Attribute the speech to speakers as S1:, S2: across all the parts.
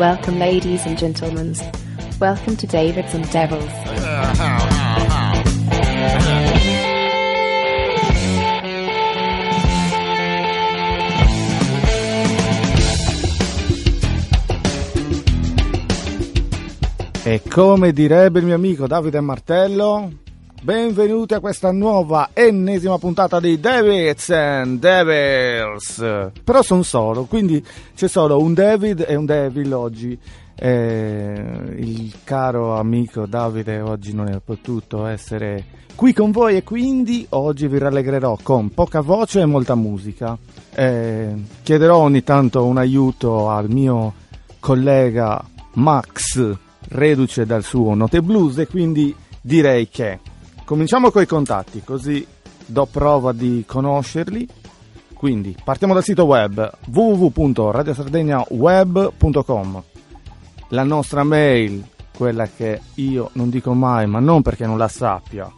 S1: Welcome, ladies and gentlemen. Welcome to Davids and Devils.
S2: E come direbbe il mio amico Davide Martello, benvenuti a questa nuova ennesima puntata di Davids and Devils. Però sono solo, quindi c'è solo un David e un Devil oggi. Eh, il caro amico Davide oggi non è potuto essere qui con voi e quindi oggi vi rallegrerò con poca voce e molta musica. Eh, chiederò ogni tanto un aiuto al mio collega Max reduce dal suo Note Blues e quindi direi che cominciamo con i contatti così do prova di conoscerli. Quindi partiamo dal sito web www.radiosardegnaweb.com la nostra mail, quella che io non dico mai, ma non perché non la sappia,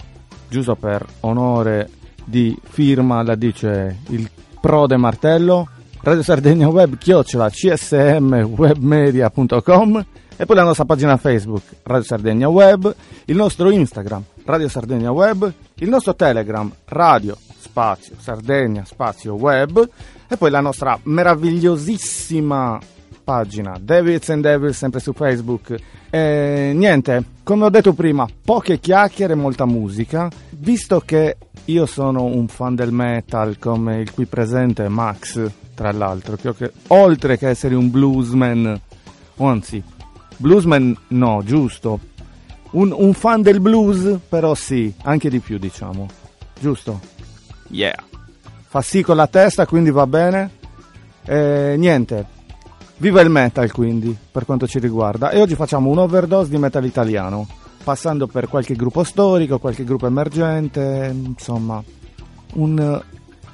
S2: giusto per onore di firma la dice il prode martello, Radio Sardegna Web chiocciola csmwebmedia.com e poi la nostra pagina Facebook Radio Sardegna Web, il nostro Instagram Radio Sardegna Web, il nostro Telegram Radio Spazio Sardegna Spazio Web e poi la nostra meravigliosissima pagina Devils and Devils sempre su Facebook. E, niente, come ho detto prima, poche chiacchiere e molta musica. Visto che io sono un fan del metal come il qui presente Max, tra l'altro, che, oltre che essere un bluesman, anzi, bluesman no, giusto. Un, un fan del blues, però sì, anche di più diciamo. Giusto? Yeah. Fa sì con la testa, quindi va bene. E, niente, Viva il metal quindi, per quanto ci riguarda, e oggi facciamo un overdose di metal italiano, passando per qualche gruppo storico, qualche gruppo emergente, insomma, un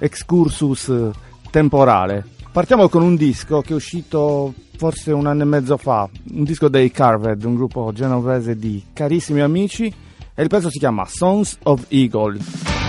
S2: excursus temporale. Partiamo con un disco che è uscito forse un anno e mezzo fa, un disco dei Carved, un gruppo genovese di carissimi amici, e il pezzo si chiama Sons of Eagle.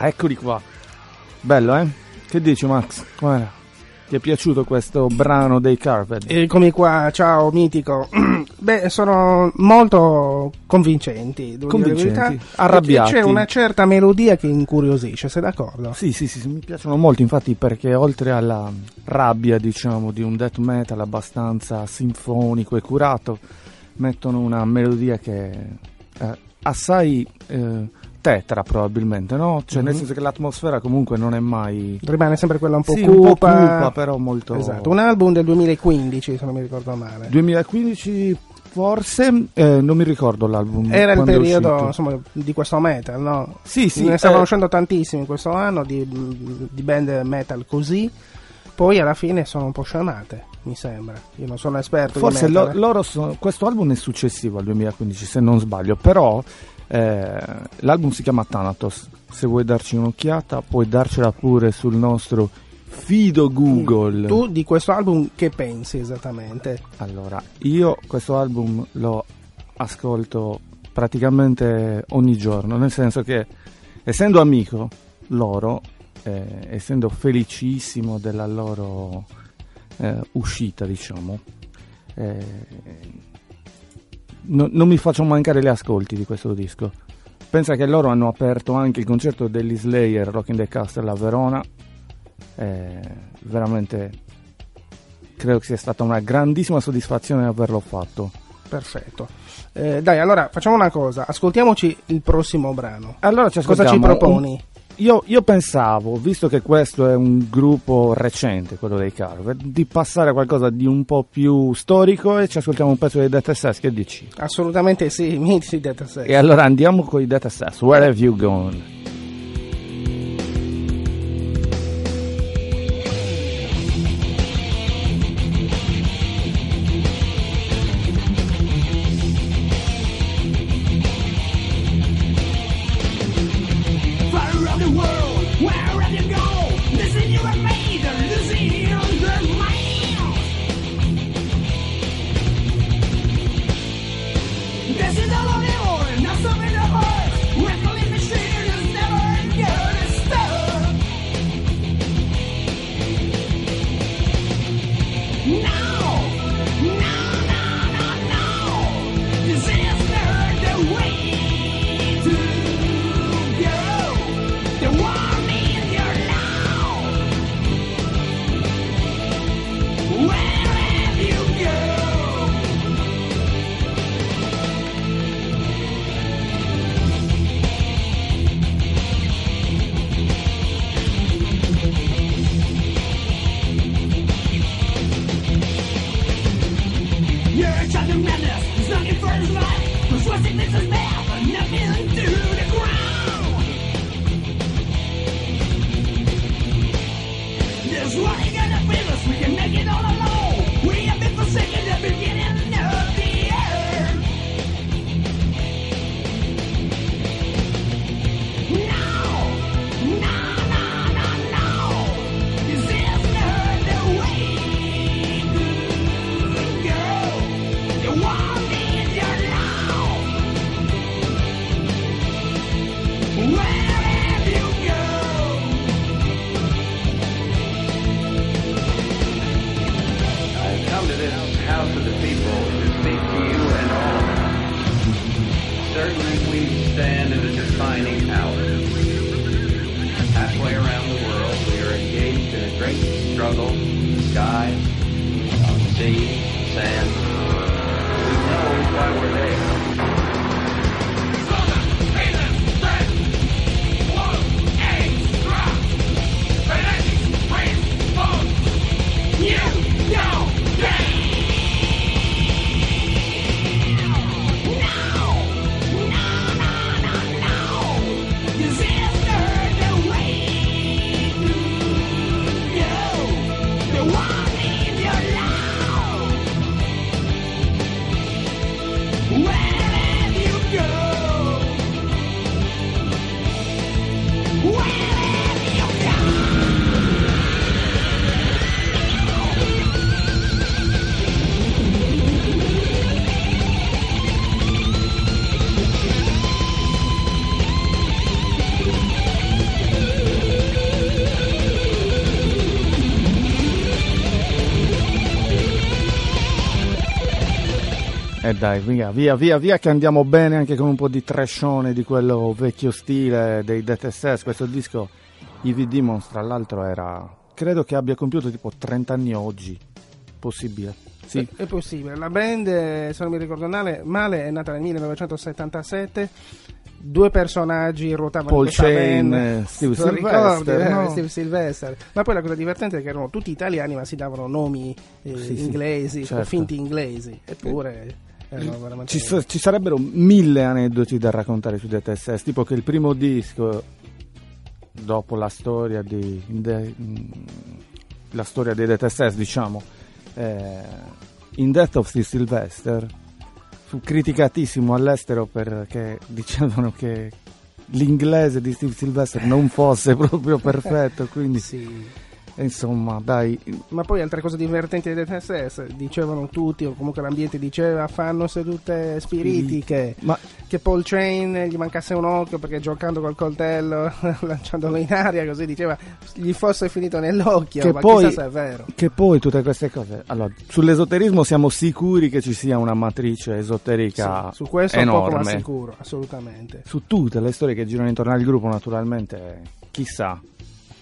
S2: Ah, eccoli qua. Bello, eh? Che dici, Max? Com'era? Ti è piaciuto questo brano dei Carpet?
S3: Eccomi qua, ciao mitico. Beh, sono molto convincenti.
S2: Convincenti, arrabbiati.
S3: C'è una certa melodia che incuriosisce, sei d'accordo?
S2: Sì, sì, sì, sì, mi piacciono molto, infatti, perché oltre alla rabbia, diciamo, di un death metal abbastanza sinfonico e curato, mettono una melodia che è assai eh, tetra, probabilmente, no? Cioè, nel
S3: Mhm.
S2: senso che l'atmosfera comunque non è mai...
S3: Rimane sempre quella un po'
S2: Sì,
S3: cupa.
S2: un po' cupa, però molto...
S3: Esatto, un album del 2015, se non mi ricordo male.
S2: 2015 forse, eh, non mi ricordo l'album.
S3: Era il periodo insomma, di questo metal, no?
S2: Sì, sì,
S3: ne stavano
S2: eh,
S3: uscendo tantissimi in questo anno di, di band metal così. Poi alla fine sono un po' scemate, mi sembra. Io non sono esperto
S2: Forse
S3: di
S2: lo- loro sono, questo album è successivo al 2015, se non sbaglio, però eh, l'album si chiama Thanatos. Se vuoi darci un'occhiata, puoi darcela pure sul nostro fido Google.
S3: Tu di questo album che pensi esattamente?
S2: Allora, io questo album lo ascolto praticamente ogni giorno, nel senso che essendo amico loro, eh, essendo felicissimo della loro eh, uscita, diciamo, eh, no- non mi faccio mancare gli ascolti di questo disco. Pensa che loro hanno aperto anche il concerto degli Slayer Rock in the Castle a Verona. eh, veramente credo che sia stata una grandissima soddisfazione averlo fatto.
S3: Perfetto. Eh, dai, allora facciamo una cosa, ascoltiamoci il prossimo brano.
S2: Allora ci
S3: Cosa ci
S2: ascoltiamo un-
S3: proponi?
S2: Io, io pensavo, visto che questo è un gruppo recente, quello dei Carver, di passare a qualcosa di un po' più storico e ci ascoltiamo un pezzo dei Death SS, che dici?
S3: Assolutamente sì, miti Death Sex.
S2: E allora andiamo con i Death SS, Where Have You Gone?
S4: Great struggle, sky, on uh, sea, sand. We know why we're there.
S2: E dai, via, via, via, via, che andiamo bene anche con un po' di trashone di quello vecchio stile dei Death SS. Questo disco, EV Demons, tra l'altro, era. credo che abbia compiuto tipo 30 anni oggi. Possibile. Sì.
S3: È possibile. La band, eh, se non mi ricordo male, male è nata nel 1977. Due personaggi ruotavano
S2: Paul Shane,
S3: band.
S2: eh, Steve Sylvester,
S3: ricordi, eh?
S2: no?
S3: Steve Sylvester. Ma poi la cosa divertente è che erano tutti italiani, ma si davano nomi eh,
S2: Sì, sì,
S3: inglesi,
S2: certo.
S3: o finti inglesi. Eppure veramente.
S2: Ci, sa- ci sarebbero mille aneddoti da raccontare su Death SS, tipo che il primo disco, dopo la storia di de- mm, la storia dei Death SS, diciamo, eh, In Death of Steve Sylvester, fu criticatissimo all'estero perché dicevano che l'inglese di Steve Sylvester non fosse proprio perfetto, quindi
S3: Sì.
S2: Insomma, dai,
S3: Ma poi altre cose divertenti del TSS, dicevano tutti, o comunque l'ambiente diceva, fanno sedute spiritiche,
S2: ma
S3: che Paul Chain gli mancasse un occhio perché giocando col coltello, lanciandolo in aria, così diceva, gli fosse finito nell'occhio,
S2: Che
S3: ma
S2: poi-
S3: è vero.
S2: Che poi tutte queste cose. Allora, sull'esoterismo siamo sicuri che ci sia una matrice esoterica
S3: Sì, su questo è poco ma
S2: enorme.
S3: sicuro, assolutamente.
S2: Su tutte le storie che girano intorno al gruppo, naturalmente, chissà.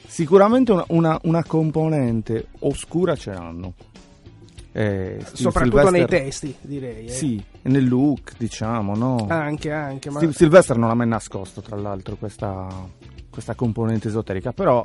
S2: Sicuramente una, una- una componente oscura ce l'hanno. Eh,
S3: Soprattutto nei
S2: Sylvester-
S3: testi, direi. eh.
S2: Sì, nel look, diciamo, no?
S3: Anche, anche, ma
S2: Sylvester non ha mai nascosto, tra l'altro, questa, questa componente esoterica, però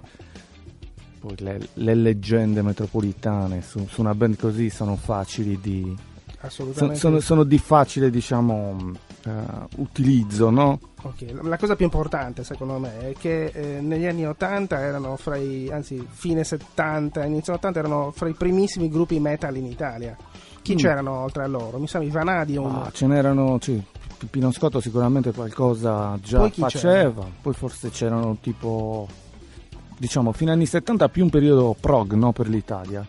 S2: poi le, le leggende metropolitane su, su una band così sono facili di... so-
S3: assolutamente.
S2: sono, sono di facile, diciamo, eh, utilizzo, no?
S3: Ok, la- La cosa più importante secondo me è che eh, negli anni 80 erano fra i, anzi fine 70, inizio 80 erano fra i primissimi gruppi metal in Italia. Chi
S2: Mm.
S3: c'erano oltre a loro? Mi sa i Vanadium.
S2: Ah, ce n'erano, sì, Pino Scotto sicuramente qualcosa già
S3: Poi
S2: faceva, poi forse c'erano tipo, diciamo, fine anni 70 più un periodo prog, no, per l'Italia.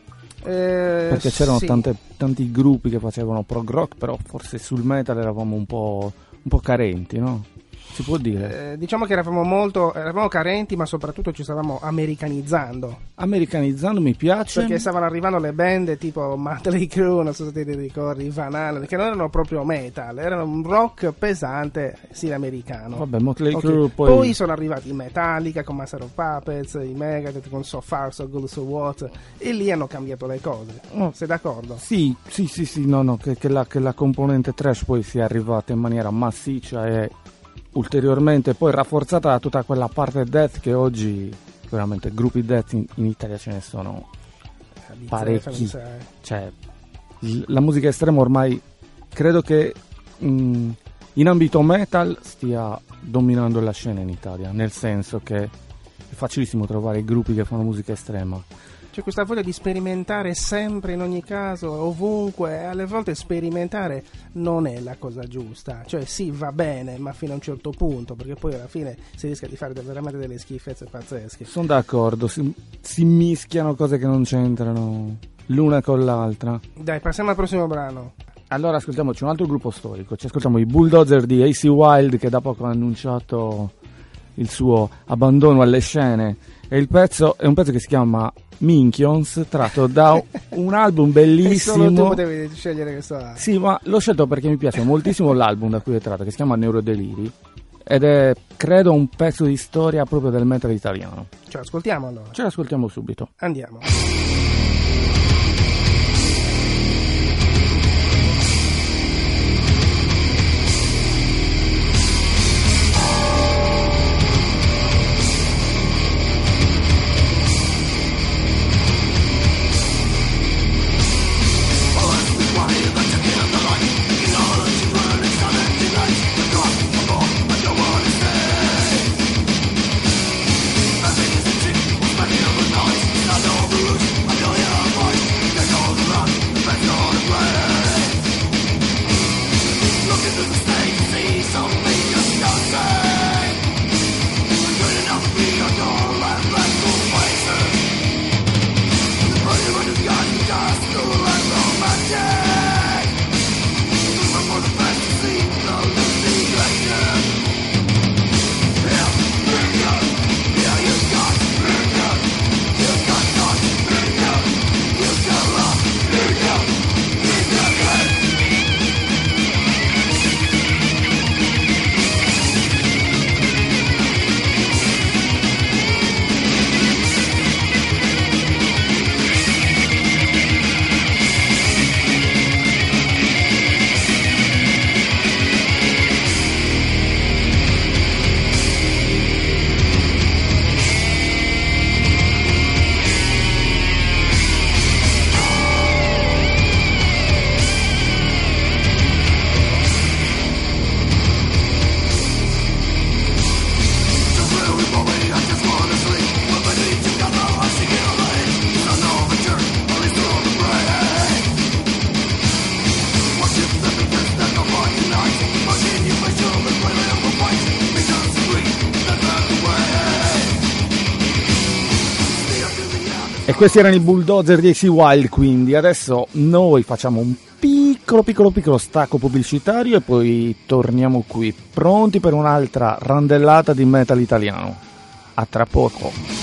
S3: Eh,
S2: Perché c'erano
S3: sì.
S2: tante- tanti gruppi che facevano prog rock, però forse sul metal eravamo un po', un po' carenti, no? Si può dire.
S3: Eh, diciamo che eravamo molto eravamo carenti, ma soprattutto ci stavamo americanizzando.
S2: Americanizzando mi piace.
S3: Perché stavano arrivando le band tipo Motley Crue, non so se ti ricordi, Van Halen, che non erano proprio metal, erano un rock pesante, sì, americano.
S2: Vabbè, Motley
S3: Ok,
S2: Crue
S3: Poi...
S2: poi...
S3: sono arrivati i Metallica con Master of Puppets, i Megadeth con So Far, So Good, So What, e lì hanno cambiato le cose.
S2: Oh.
S3: Sei d'accordo?
S2: Sì, sì, sì, sì, no, no, che, che la, che la componente trash poi sia arrivata in maniera massiccia e ulteriormente poi rafforzata da tutta quella parte death che oggi veramente gruppi death in, in Italia ce ne sono. Parecchi. Cioè, la musica estrema ormai credo che mh, in ambito metal stia dominando la scena in Italia, nel senso che è facilissimo trovare gruppi che fanno musica estrema.
S3: C'è questa voglia di sperimentare sempre in ogni caso, ovunque, e alle volte sperimentare non è la cosa giusta. Cioè sì, va bene, ma fino a un certo punto, perché poi alla fine si rischia di fare veramente delle schifezze pazzesche.
S2: Sono d'accordo, si, si mischiano cose che non c'entrano l'una con l'altra.
S3: Dai, passiamo al prossimo brano.
S2: Allora ascoltiamoci un altro gruppo storico, ci ascoltiamo i Bulldozer di AC Wild che da poco ha annunciato il suo abbandono alle scene e il pezzo è un pezzo che si chiama Minchions, tratto da un album
S3: E solo tu
S2: bellissimo.
S3: potevi scegliere questo album.
S2: Sì, ma l'ho scelto perché mi piace moltissimo l'album da cui è tratto, che si chiama Neurodeliri ed è credo un pezzo di storia proprio del metal italiano.
S3: Cioè, ascoltiamo allora.
S2: Ce l'ascoltiamo subito.
S3: Andiamo.
S2: Questi erano i bulldozer di AC Wild, quindi adesso noi facciamo un piccolo, piccolo, piccolo stacco pubblicitario e poi torniamo qui, pronti per un'altra randellata di metal italiano. A tra poco.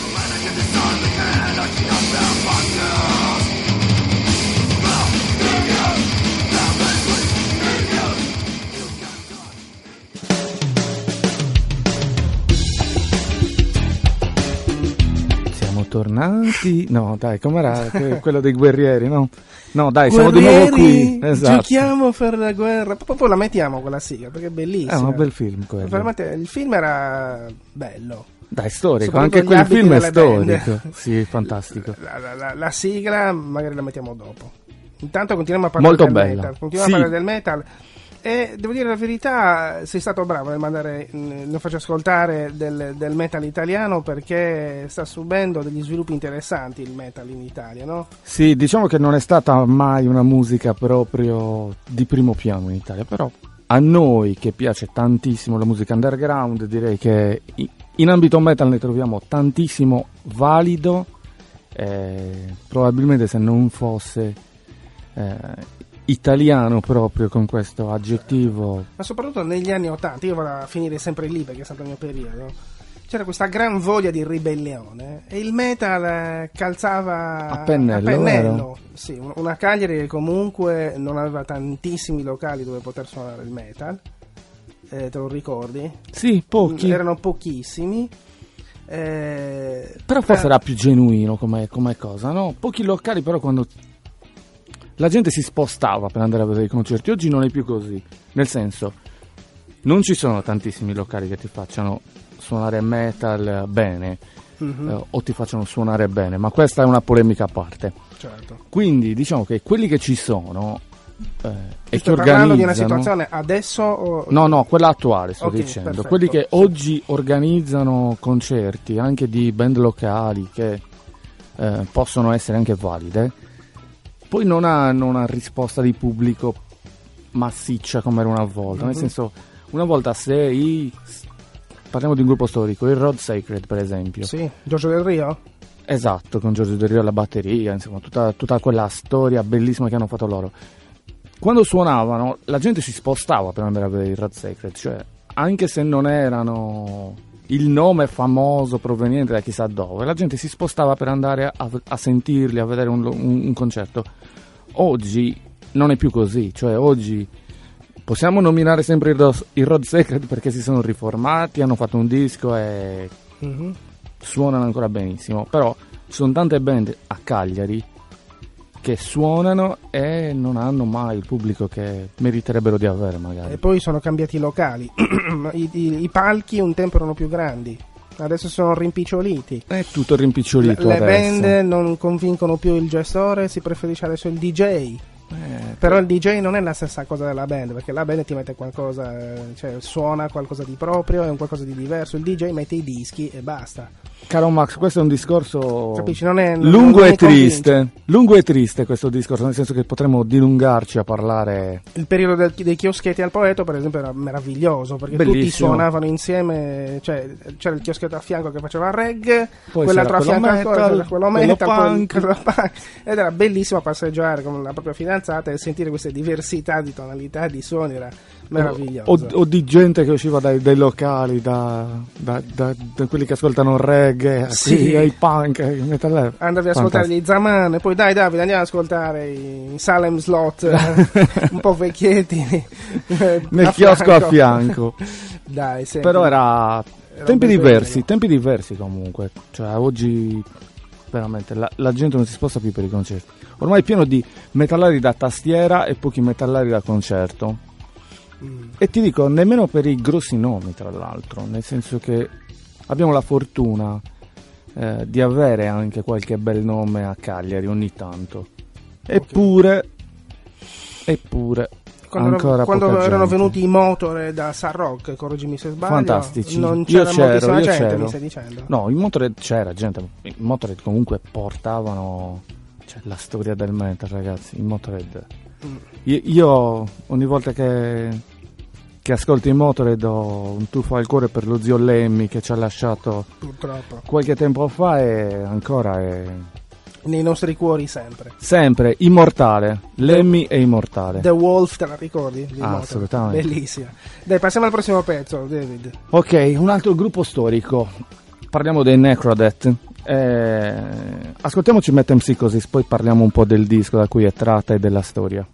S2: Tornati. No, dai, com'era que- quello dei guerrieri, no? No, dai, siamo di nuovo qui.
S3: Guerrieri,
S2: Esatto.
S3: Giochiamo per la guerra. Poi, la mettiamo quella sigla perché è
S2: È
S3: bellissima.
S2: un bel film quello.
S3: Il film era bello.
S2: Dai, storico, anche quel film è
S3: delle band.
S2: storico. Sì, fantastico.
S3: La, la- la- la sigla magari la mettiamo dopo. Intanto continuiamo a parlare
S2: Molto
S3: del
S2: bella.
S3: metal. Continuiamo
S2: Sì.
S3: a parlare del metal. E devo dire la verità, sei stato bravo nel mandare, lo faccio ascoltare del, del metal italiano perché sta subendo degli sviluppi interessanti il metal in Italia, no?
S2: Sì, diciamo che non è stata mai una musica proprio di primo piano in Italia, però a noi che piace tantissimo la musica underground, direi che in ambito metal ne troviamo tantissimo valido, eh, probabilmente se non fosse eh, italiano proprio con questo aggettivo.
S3: Ma soprattutto negli anni 80, io vado a finire sempre lì perché è stato il mio periodo. C'era questa gran voglia di ribellione e il metal eh, calzava
S2: A pennello, vero?
S3: Sì, un- una Cagliari che comunque non aveva tantissimi locali dove poter suonare il metal. Eh, te lo ricordi?
S2: Sì, pochi,
S3: Erano pochissimi. Eh,
S2: però forse
S3: eh,
S2: era più genuino come, come cosa, no? Pochi locali però quando la gente si spostava per andare a vedere i concerti, oggi non è più così, nel senso non ci sono tantissimi locali che ti facciano suonare metal bene
S3: mhm,
S2: eh, o ti facciano suonare bene, ma questa è una polemica a parte.
S3: certo.
S2: Quindi diciamo che quelli che ci sono eh, e che
S3: parlando di una situazione adesso o...
S2: No, no, quella attuale sto
S3: Ok,
S2: dicendo.
S3: perfetto,
S2: Quelli che
S3: sì.
S2: oggi organizzano concerti anche di band locali che eh, possono essere anche valide, poi non hanno una risposta di pubblico massiccia come era una volta. Nel
S3: Mhm.
S2: senso, una volta se i. Parliamo di un gruppo storico, il Rod Sacred per esempio.
S3: Sì, Giorgio del Rio?
S2: Esatto, con Giorgio Del Rio alla batteria, insomma, tutta, tutta quella storia bellissima che hanno fatto loro. Quando suonavano, la gente si spostava per andare a vedere il Red Sacred, cioè, anche se non erano il nome famoso proveniente da chissà dove, la gente si spostava per andare a, a sentirli, a vedere un, un- un concerto. Oggi non è più così, cioè oggi possiamo nominare sempre il Rod Sacred perché si sono riformati, hanno fatto un disco e
S3: Mhm.
S2: suonano ancora benissimo, però ci sono tante band a Cagliari che suonano e non hanno mai il pubblico che meriterebbero di avere magari.
S3: E poi sono cambiati i locali. I, i- i palchi un tempo erano più grandi, adesso sono rimpiccioliti.
S2: È tutto rimpicciolito
S3: Le
S2: adesso.
S3: band non convincono più il gestore, si preferisce adesso il DJ.
S2: Eh,
S3: Però il DJ non è la stessa cosa della band, perché la band ti mette qualcosa, eh, cioè suona qualcosa di proprio, è un qualcosa di diverso. Il DJ mette i dischi e basta.
S2: Caro Max, questo è un discorso
S3: Capisci? Non è, non-
S2: lungo
S3: non
S2: e
S3: mi convince.
S2: triste. Lungo e triste questo discorso, nel senso che potremmo dilungarci a parlare.
S3: Il periodo del- dei chioschetti al poeto, per esempio, era meraviglioso perché tutti
S2: Bellissimo.
S3: suonavano insieme. Cioè, c'era il chioschetto a fianco che faceva reggae,
S2: Poi
S3: quell'altro a fianco
S2: quello
S3: ancora,
S2: metal,
S3: c'era quello
S2: quello
S3: metal,
S2: punk.
S3: quello punk. Ed era bellissimo passeggiare con la propria fidanzata e sentire queste diversità di tonalità, di suoni. Era meraviglioso.
S2: O, o di gente che usciva dai, dai locali, da, da- da- da quelli che ascoltano reggae,
S3: Sì.
S2: ai punk, ai metal.
S3: Andavi ad ascoltare gli Zaman e poi dai Davide andiamo ad ascoltare i Salem Slot eh, un po' vecchietti eh,
S2: Nel chiosco a fianco.
S3: dai senti,
S2: Però era
S3: era
S2: tempi diversi, tempi diversi comunque. Cioè, oggi veramente la, la gente non si sposta più per i concerti. Ormai è pieno di metallari da tastiera e pochi metallari da concerto.
S3: Mm.
S2: E ti dico, nemmeno per i grossi nomi, tra l'altro, nel senso che abbiamo la fortuna eh, di avere anche qualche bel nome a Cagliari ogni tanto. Eppure, eppure,
S3: quando,
S2: ancora
S3: quando erano venuti i Motorhead da San Rock correggimi se sbaglio
S2: Fantastici.
S3: non
S2: Io
S3: c'era
S2: c'ero,
S3: moltissima
S2: io
S3: gente
S2: c'ero.
S3: mi stai dicendo
S2: No, in Motorhead c'era gente, in Motorhead comunque portavano cioè, la storia del metal, ragazzi, in Motorhead.
S3: Mm.
S2: Io, io ogni volta che, che ascolto i Motorhead ho un tuffo al cuore per lo zio Lemmy che ci ha lasciato
S3: purtroppo
S2: qualche tempo fa e ancora è,
S3: Nei nostri cuori sempre.
S2: Sempre, immortale. Lemmy è immortale.
S3: The Wolf, te la ricordi? Di
S2: Ah, assolutamente.
S3: Bellissima. Dai, passiamo al prossimo pezzo, David.
S2: Ok, un altro gruppo storico. Parliamo dei Necrodet. Eh, ascoltiamoci Metem Psychosis, poi parliamo un po' del disco da cui è tratta e della storia.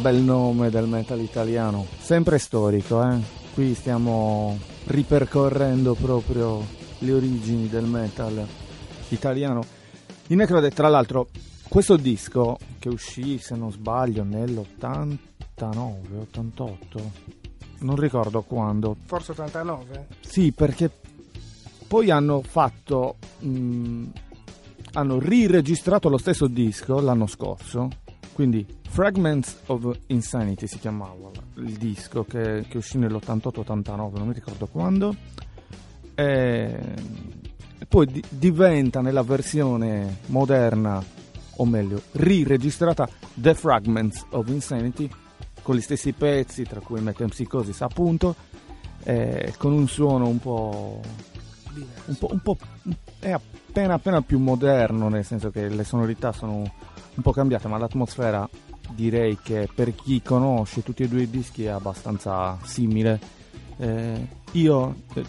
S2: Bel nome del metal italiano, sempre storico, eh? Qui stiamo ripercorrendo proprio le origini del metal italiano. I Necrodeath, tra l'altro, questo disco che uscì, se non sbaglio, nell'89, 88, non ricordo quando,
S3: Forse 89?
S2: sì, perché poi hanno fatto. mh, hanno riregistrato lo stesso disco l'anno scorso. Quindi Fragments of Insanity si chiamava il disco che, che uscì nell'88-89, non mi ricordo quando. E, poi di- diventa nella versione moderna, o meglio, riregistrata The Fragments of Insanity con gli stessi pezzi, tra cui Metempsychosis appunto, eh, con un suono un po' un po', un po' è appena appena più moderno, nel senso che le sonorità sono un po' cambiate, ma l'atmosfera direi che per chi conosce tutti e due i dischi è abbastanza simile. Eh, io eh,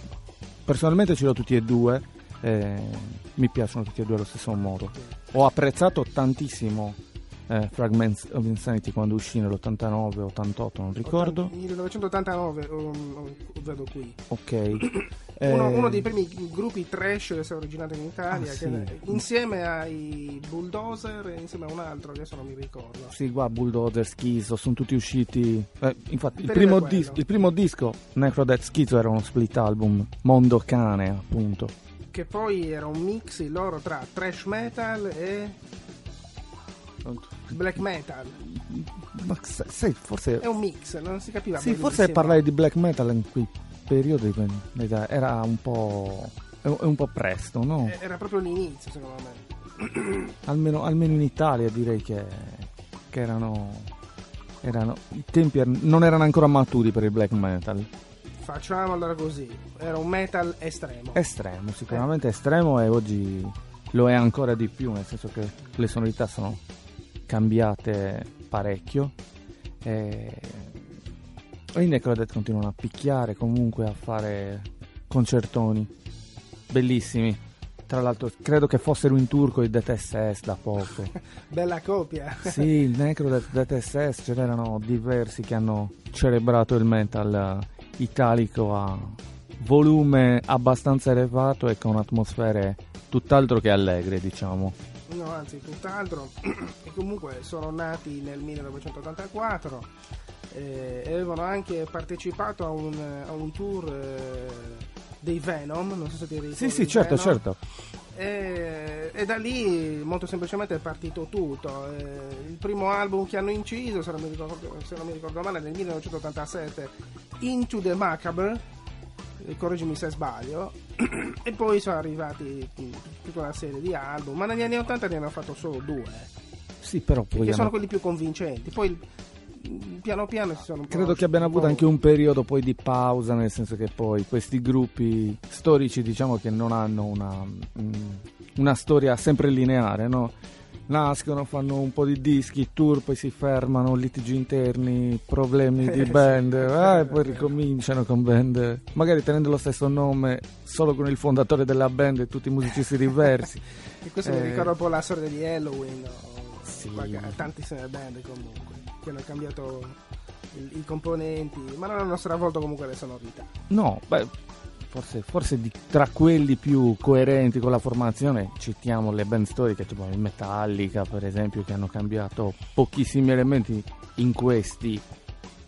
S2: personalmente ce l'ho tutti e due, eh, mi piacciono tutti e due allo stesso modo. Ho apprezzato tantissimo eh, Fragments of Insanity quando uscì nell'89, 88, non ricordo.
S3: 1989 um, vedo qui.
S2: Ok.
S3: Uno,
S2: Eh,
S3: uno dei primi gruppi trash che si è originato in Italia,
S2: Ah,
S3: che-
S2: sì.
S3: insieme ai Bulldozer e insieme a un altro, adesso non mi ricordo.
S2: Sì, qua Bulldozer, Schizo, sono tutti usciti. eh, infatti, il primo, dis- il primo disco, Necrodeath Schizo, era uno split album, Mondo Cane, appunto.
S3: Che poi era un mix loro tra trash metal e black metal.
S2: Ma sai, forse.
S3: È un mix, non si capiva
S2: Sì, forse parlare di black metal in quei periodi que- era un po'. è un- po' presto, no?
S3: Eh, Era proprio l'inizio, secondo me.
S2: Almeno, almeno in Italia direi che, che erano. erano I tempi er- non erano ancora maturi per il black metal.
S3: Facciamo allora così. Era un metal estremo.
S2: Estremo, sicuramente estremo e oggi lo è ancora di più, nel senso che le sonorità sono cambiate parecchio e, e i Necrodeath continuano a picchiare, comunque a fare concertoni bellissimi. Tra l'altro credo che fossero in turco i Death SS da poco.
S3: Bella copia.
S2: Sì, il Necrodeath, Death SS, ce n'erano diversi che hanno celebrato il metal italico a volume abbastanza elevato e con atmosfere tutt'altro che allegre, diciamo.
S3: No, anzi, tutt'altro. e comunque sono nati nel 1984 eh, e avevano anche partecipato a un, a un tour eh, dei Venom. Non so se ti ricordi.
S2: Sì, sì, certo,
S3: Venom.
S2: certo.
S3: E, e da lì molto semplicemente è partito tutto. Eh, il primo album che hanno inciso, se non mi ricordo, se non mi ricordo male, nel 1987, Into the Macabre, correggimi se sbaglio, e poi sono arrivati tutta una serie di album, ma negli anni 80 ne hanno fatto solo due,
S2: Sì, però poi
S3: che sono
S2: hanno-
S3: quelli più convincenti. Poi mh, piano piano si sono
S2: credo che abbiano avuto anche un periodo poi di pausa, nel senso che poi questi gruppi storici, diciamo che non hanno una, mm, una storia sempre lineare, no? Nascono, fanno un po' di dischi, tour, poi si fermano, litigi interni, problemi di band, eh,
S3: vero,
S2: poi ricominciano con band, magari tenendo lo stesso nome, solo con il fondatore della band e tutti musicisti diversi.
S3: E questo mi
S2: Eh,
S3: ricorda un po' la storia degli Halloween, o
S2: Sì.
S3: tantissime band comunque, che hanno cambiato il- i componenti, ma non hanno stravolto comunque le sonorità.
S2: No, beh, forse, forse di- tra quelli più coerenti con la formazione citiamo le band storiche, tipo i Metallica per esempio, che hanno cambiato pochissimi elementi in questi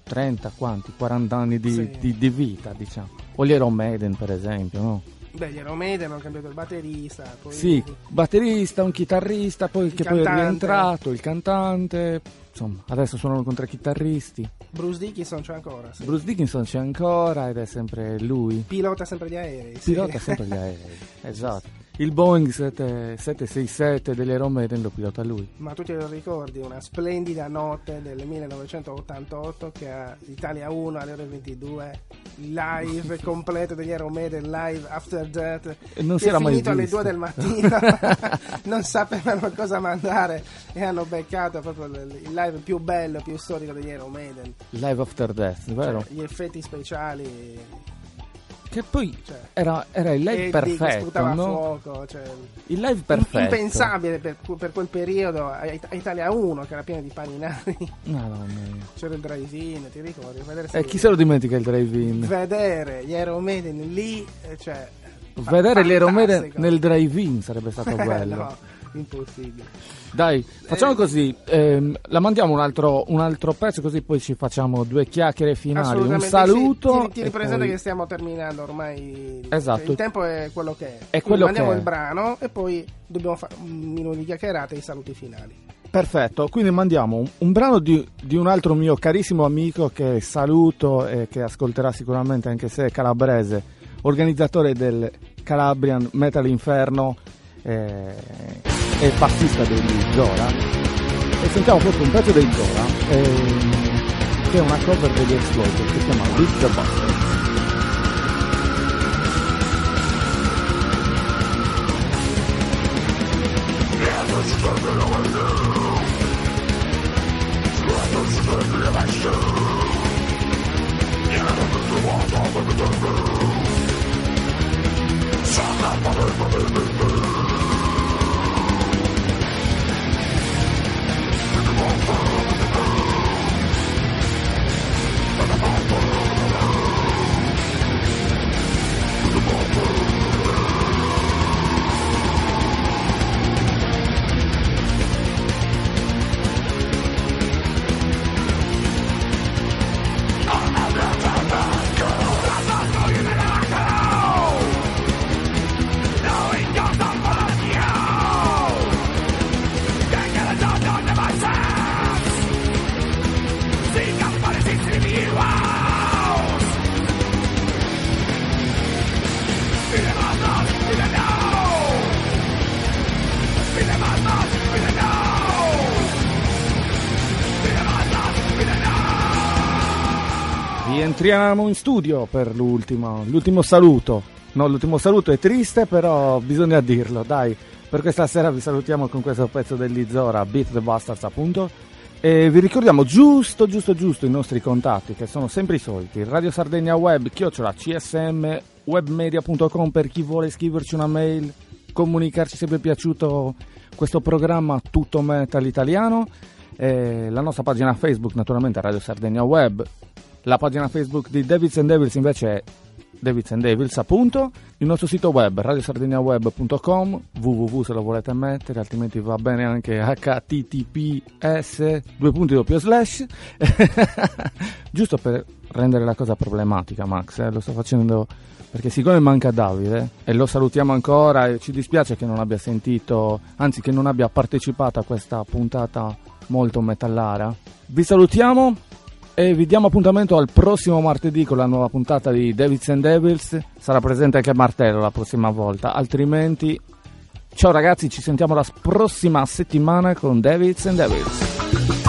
S2: 30, quanti, 40 anni di,
S3: Sì.
S2: di- di vita, diciamo. O gli Iron Maiden per esempio, no?
S3: Beh, gli Iron Maiden hanno cambiato il batterista, poi
S2: Sì, batterista, un chitarrista, poi,
S3: Il
S2: che poi è
S3: cantante.
S2: rientrato, il cantante, insomma, adesso suonano con tre chitarristi.
S3: Bruce Dickinson c'è ancora, sì.
S2: Bruce Dickinson c'è ancora ed è sempre lui.
S3: pilota sempre gli aerei. sì.
S2: Pilota sempre gli aerei, esatto. Il Boeing 7- 767 degli Iron Maiden lo pilota lui.
S3: Ma tu te lo ricordi, una splendida notte del 1988 che a Italia 1 alle ore 22, live completo degli Iron Maiden, live after death,
S2: E non si era mai
S3: finito alle
S2: visto.
S3: 2 del mattino, non sapevano cosa mandare e hanno beccato proprio il live più bello, più storico degli Iron Maiden.
S2: Live After Death, vero?
S3: Gli effetti speciali,
S2: Che poi
S3: cioè,
S2: era, era il live perfetto, no?
S3: fuoco, cioè,
S2: Il live perfetto.
S3: impensabile per, per quel periodo a a Italia 1 che era pieno di paninari.
S2: Madonna mia.
S3: C'era il drive-in, ti ricordi? Vedere,
S2: E chi se lo dimentica il drive-in?
S3: vedere gli Iron Maiden lì, eh, cioè,
S2: Vedere gli
S3: fantastico.
S2: nel drive-in sarebbe stato bello.
S3: no, impossibile.
S2: Dai, facciamo così, ehm, la mandiamo un altro, un altro pezzo così poi ci facciamo due chiacchiere finali, un saluto.
S3: sì. Ti, ripresenta
S2: poi-
S3: che stiamo terminando ormai.
S2: Esatto.
S3: Il tempo è quello che è.
S2: È quello
S3: mandiamo
S2: che è.
S3: il brano e poi dobbiamo fare un minuto di chiacchierata e i saluti finali.
S2: Perfetto, quindi mandiamo un, un brano di, di un altro mio carissimo amico che saluto e che ascolterà sicuramente anche se è calabrese, organizzatore del Calabrian Metal Inferno eh, è il bassista degli Zora e sentiamo proprio un pezzo dei Zora ehm, che è una cover degli Exploited che si chiama Beat the Buster Suck up, Rientriamo in studio per l'ultimo, l'ultimo saluto. No, l'ultimo saluto è triste, però bisogna dirlo. Dai, per questa sera vi salutiamo con questo pezzo dell'Izora, Beat the Bastards appunto. E vi ricordiamo giusto, giusto, giusto i nostri contatti, che sono sempre i soliti. Radio Sardegna Web, chiocciola csm, webmedia.com per chi vuole scriverci una mail, comunicarci se vi è piaciuto questo programma tutto metal italiano. E la nostra pagina Facebook, naturalmente, Radio Sardegna Web. La pagina Facebook di Davids and Devils invece è Davids and Devils, appunto. Il nostro sito web radiosardiniaweb.com www se lo volete mettere, altrimenti va bene anche https due punti doppio slash giusto per rendere la cosa problematica Max, eh, lo sto facendo perché siccome manca Davide e lo salutiamo ancora e ci dispiace che non abbia sentito, anzi che non abbia partecipato a questa puntata molto metallara. Vi salutiamo e vi diamo appuntamento al prossimo martedì con la nuova puntata di Davids and Devils. Sarà presente anche Martello la prossima volta, altrimenti ciao ragazzi, ci sentiamo la prossima settimana con Davids and Devils.